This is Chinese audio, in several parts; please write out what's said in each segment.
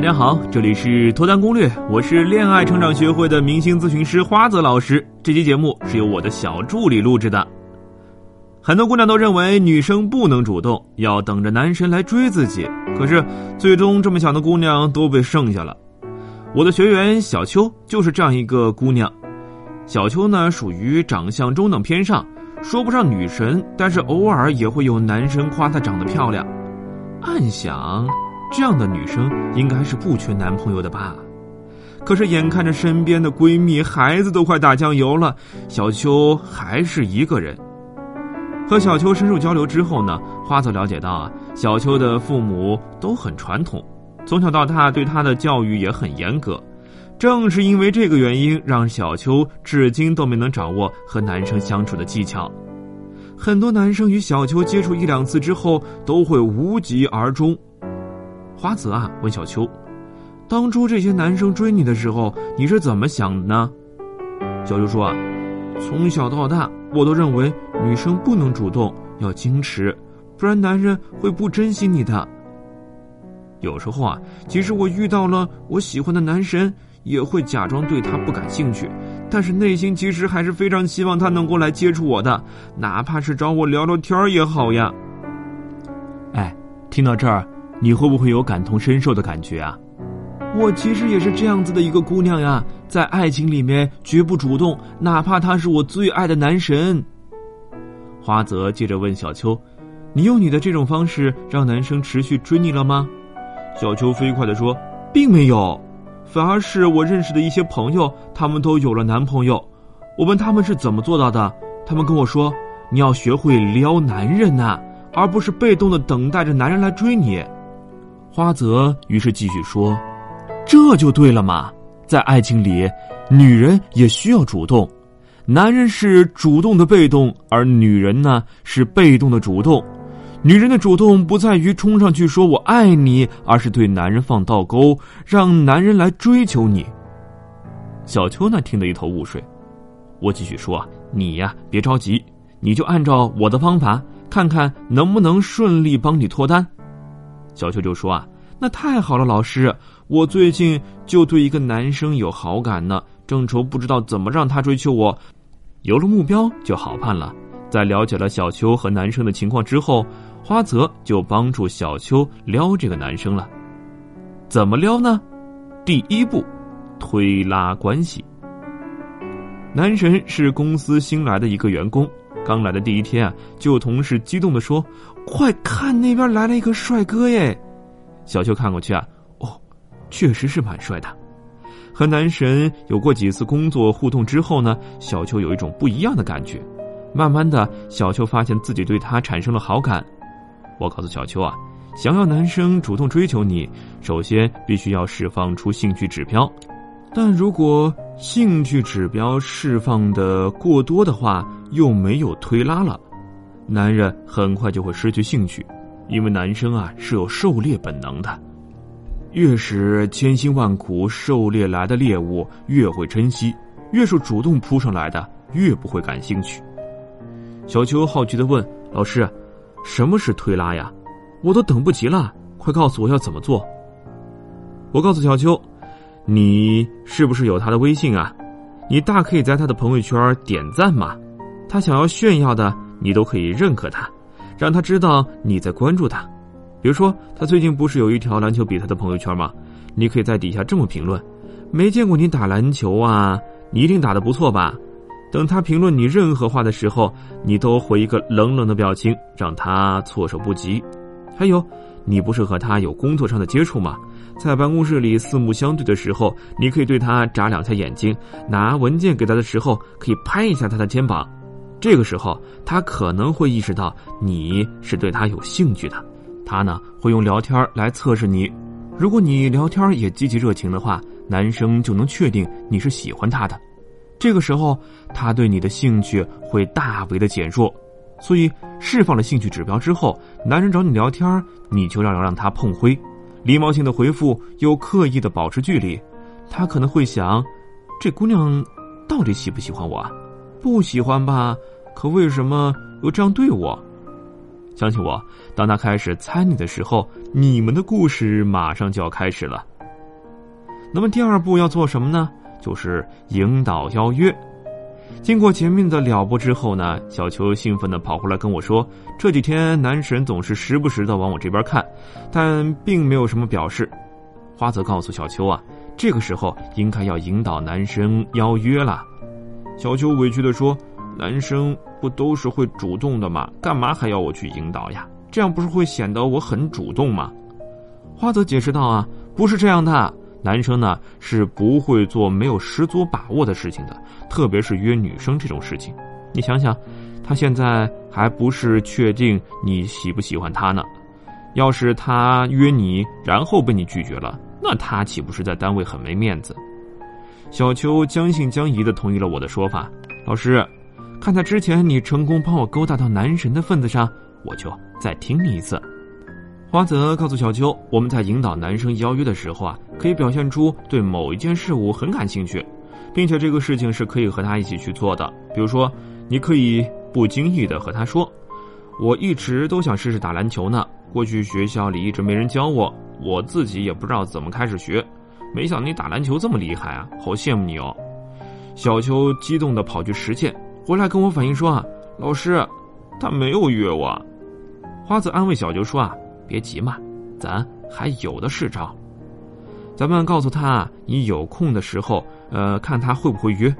大家好，这里是脱单攻略，我是恋爱成长学会的明星咨询师花泽老师。这期节目是由我的小助理录制的。很多姑娘都认为女生不能主动，要等着男神来追自己。可是最终这么想的姑娘都被剩下了。我的学员小秋就是这样一个姑娘。小秋呢，属于长相中等偏上，说不上女神，但是偶尔也会有男生夸她长得漂亮。暗想，这样的女生应该是不缺男朋友的吧？可是眼看着身边的闺蜜、孩子都快打酱油了，小秋还是一个人。和小秋深入交流之后呢，花泽了解到啊，小秋的父母都很传统，从小到大对她的教育也很严格。正是因为这个原因，让小秋至今都没能掌握和男生相处的技巧。很多男生与小秋接触一两次之后，都会无疾而终。花泽啊，问小秋：“当初这些男生追你的时候，你是怎么想的呢？”小秋说：“啊，从小到大。”我都认为女生不能主动，要矜持，不然男人会不珍惜你的。有时候啊，即使我遇到了我喜欢的男神，也会假装对他不感兴趣，但是内心其实还是非常希望他能够来接触我的，哪怕是找我聊聊天也好呀。哎，听到这儿，你会不会有感同身受的感觉啊？我其实也是这样子的一个姑娘呀，在爱情里面绝不主动，哪怕他是我最爱的男神。花泽接着问小秋：“你用你的这种方式让男生持续追你了吗？”小秋飞快的说：“并没有，反而是我认识的一些朋友，他们都有了男朋友。我问他们是怎么做到的，他们跟我说：你要学会撩男人呐，而不是被动的等待着男人来追你。”花泽于是继续说。这就对了嘛，在爱情里，女人也需要主动，男人是主动的被动，而女人呢是被动的主动。女人的主动不在于冲上去说我爱你，而是对男人放倒钩，让男人来追求你。小秋呢听得一头雾水，我继续说：你呀别着急，你就按照我的方法，看看能不能顺利帮你脱单。小秋就说啊。那太好了，老师，我最近就对一个男生有好感呢，正愁不知道怎么让他追求我，有了目标就好办了。在了解了小秋和男生的情况之后，花泽就帮助小秋撩这个男生了。怎么撩呢？第一步，推拉关系。男神是公司新来的一个员工，刚来的第一天啊，就有同事激动的说：“快看，那边来了一个帅哥耶！”小秋看过去啊，哦，确实是蛮帅的。和男神有过几次工作互动之后呢，小秋有一种不一样的感觉。慢慢的，小秋发现自己对他产生了好感。我告诉小秋啊，想要男生主动追求你，首先必须要释放出兴趣指标。但如果兴趣指标释放的过多的话，又没有推拉了，男人很快就会失去兴趣。因为男生啊是有狩猎本能的，越是千辛万苦狩猎来的猎物越会珍惜，越是主动扑上来的越不会感兴趣。小秋好奇的问老师：“什么是推拉呀？我都等不及了，快告诉我要怎么做。”我告诉小秋：“你是不是有他的微信啊？你大可以在他的朋友圈点赞嘛，他想要炫耀的你都可以认可他。”让他知道你在关注他，比如说他最近不是有一条篮球比赛的朋友圈吗？你可以在底下这么评论：“没见过你打篮球啊，你一定打的不错吧？”等他评论你任何话的时候，你都回一个冷冷的表情，让他措手不及。还有，你不是和他有工作上的接触吗？在办公室里四目相对的时候，你可以对他眨两下眼睛；拿文件给他的时候，可以拍一下他的肩膀。这个时候，他可能会意识到你是对他有兴趣的，他呢会用聊天来测试你。如果你聊天也积极热情的话，男生就能确定你是喜欢他的。这个时候，他对你的兴趣会大为的减弱。所以，释放了兴趣指标之后，男人找你聊天，你就要让他碰灰，礼貌性的回复又刻意的保持距离，他可能会想：这姑娘到底喜不喜欢我啊？不喜欢吧？可为什么又这样对我？相信我，当他开始猜你的时候，你们的故事马上就要开始了。那么第二步要做什么呢？就是引导邀约。经过前面的了不之后呢，小秋兴奋地跑回来跟我说：“这几天男神总是时不时的往我这边看，但并没有什么表示。”花泽告诉小秋啊，这个时候应该要引导男生邀约了。小秋委屈地说：“男生不都是会主动的吗？干嘛还要我去引导呀？这样不是会显得我很主动吗？”花泽解释道：“啊，不是这样的。”男生呢是不会做没有十足把握的事情的，特别是约女生这种事情。你想想，他现在还不是确定你喜不喜欢他呢。要是他约你，然后被你拒绝了，那他岂不是在单位很没面子？小秋将信将疑的同意了我的说法。老师，看在之前你成功帮我勾搭到男神的份子上，我就再听你一次。花泽告诉小秋，我们在引导男生邀约的时候啊，可以表现出对某一件事物很感兴趣，并且这个事情是可以和他一起去做的。比如说，你可以不经意的和他说：“我一直都想试试打篮球呢，过去学校里一直没人教我，我自己也不知道怎么开始学。没想到你打篮球这么厉害啊，好羡慕你哦！”小秋激动的跑去实践，回来跟我反映说：“啊，老师，他没有约我。”花子安慰小秋说：“啊。”别急嘛，咱还有的是招。咱们告诉他，你有空的时候，呃，看他会不会约。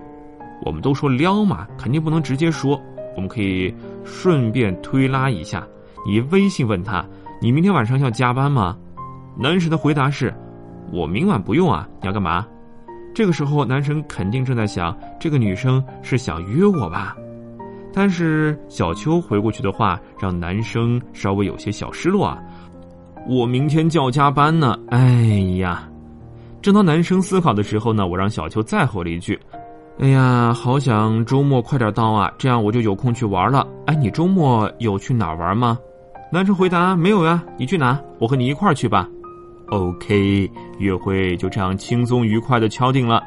我们都说撩嘛，肯定不能直接说。我们可以顺便推拉一下，你微信问他，你明天晚上要加班吗？男神的回答是，我明晚不用啊。你要干嘛？这个时候，男生肯定正在想，这个女生是想约我吧？但是小秋回过去的话，让男生稍微有些小失落啊。我明天就要加班呢，哎呀！正当男生思考的时候呢，我让小秋再回了一句：“哎呀，好想周末快点到啊，这样我就有空去玩了。”哎，你周末有去哪玩吗？男生回答：“没有呀，你去哪？我和你一块儿去吧。”OK，约会就这样轻松愉快的敲定了。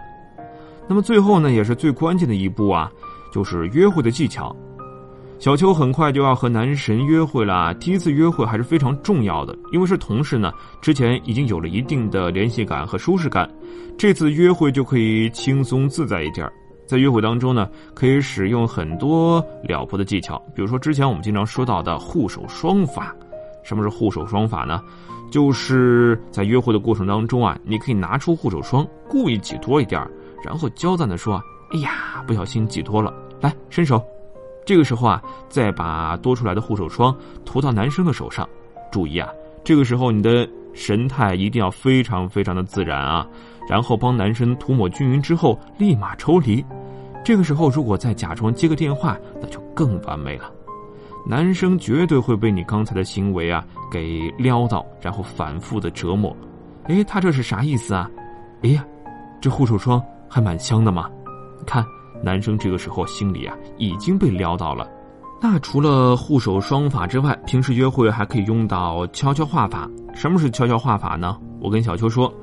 那么最后呢，也是最关键的一步啊，就是约会的技巧。小秋很快就要和男神约会了，第一次约会还是非常重要的，因为是同事呢，之前已经有了一定的联系感和舒适感，这次约会就可以轻松自在一点。在约会当中呢，可以使用很多了不的技巧，比如说之前我们经常说到的护手霜法。什么是护手霜法呢？就是在约会的过程当中啊，你可以拿出护手霜，故意挤多一点，然后娇赞的说：“哎呀，不小心挤多了，来伸手。”这个时候啊，再把多出来的护手霜涂到男生的手上。注意啊，这个时候你的神态一定要非常非常的自然啊。然后帮男生涂抹均匀之后，立马抽离。这个时候如果再假装接个电话，那就更完美了。男生绝对会被你刚才的行为啊给撩到，然后反复的折磨。哎，他这是啥意思啊？哎呀，这护手霜还蛮香的嘛，看。男生这个时候心里啊已经被撩到了。那除了护手霜法之外，平时约会还可以用到悄悄话法。什么是悄悄话法呢？我跟小秋说，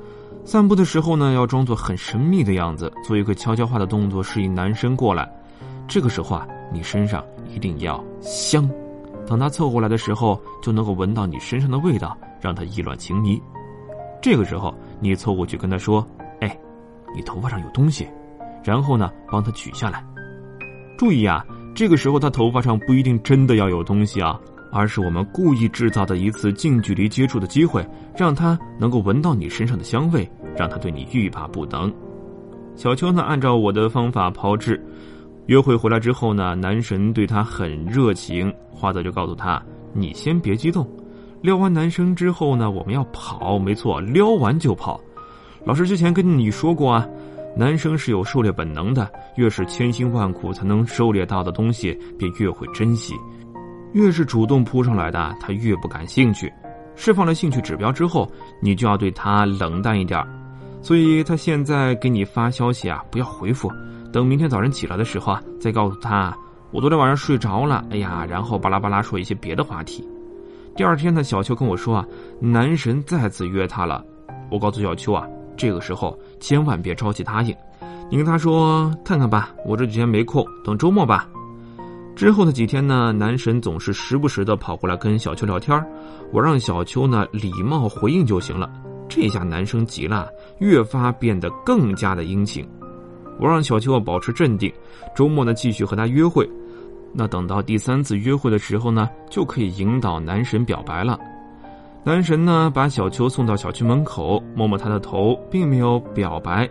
散步的时候呢，要装作很神秘的样子，做一个悄悄话的动作，示意男生过来。这个时候啊，你身上一定要香，等他凑过来的时候，就能够闻到你身上的味道，让他意乱情迷。这个时候，你凑过去跟他说：“哎，你头发上有东西。”然后呢，帮他取下来。注意啊，这个时候他头发上不一定真的要有东西啊，而是我们故意制造的一次近距离接触的机会，让他能够闻到你身上的香味，让他对你欲罢不能。小秋呢，按照我的方法炮制，约会回来之后呢，男神对他很热情，花泽就告诉他：“你先别激动，撩完男生之后呢，我们要跑，没错，撩完就跑。老师之前跟你说过啊。”男生是有狩猎本能的，越是千辛万苦才能狩猎到的东西，便越会珍惜；越是主动扑上来的，他越不感兴趣。释放了兴趣指标之后，你就要对他冷淡一点。所以他现在给你发消息啊，不要回复，等明天早晨起来的时候啊，再告诉他我昨天晚上睡着了。哎呀，然后巴拉巴拉说一些别的话题。第二天呢，小秋跟我说啊，男神再次约他了。我告诉小秋啊。这个时候千万别着急答应，你跟他说看看吧，我这几天没空，等周末吧。之后的几天呢，男神总是时不时的跑过来跟小秋聊天，我让小秋呢礼貌回应就行了。这下男生急了，越发变得更加的殷勤。我让小秋保持镇定，周末呢继续和他约会。那等到第三次约会的时候呢，就可以引导男神表白了。男神呢把小秋送到小区门口，摸摸她的头，并没有表白。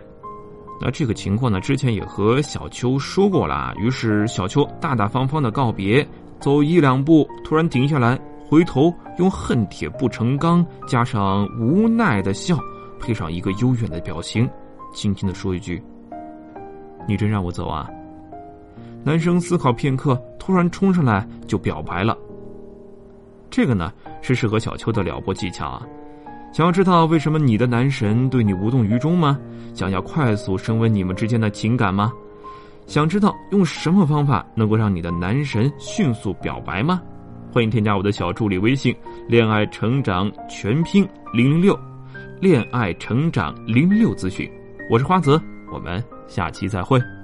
那这个情况呢，之前也和小秋说过了。于是小秋大大方方的告别，走一两步，突然停下来，回头用恨铁不成钢加上无奈的笑，配上一个幽怨的表情，轻轻的说一句：“你真让我走啊？”男生思考片刻，突然冲上来就表白了。这个呢，是适合小秋的撩拨技巧啊。想要知道为什么你的男神对你无动于衷吗？想要快速升温你们之间的情感吗？想知道用什么方法能够让你的男神迅速表白吗？欢迎添加我的小助理微信“恋爱成长全拼零零六”，恋爱成长零零六咨询。我是花泽，我们下期再会。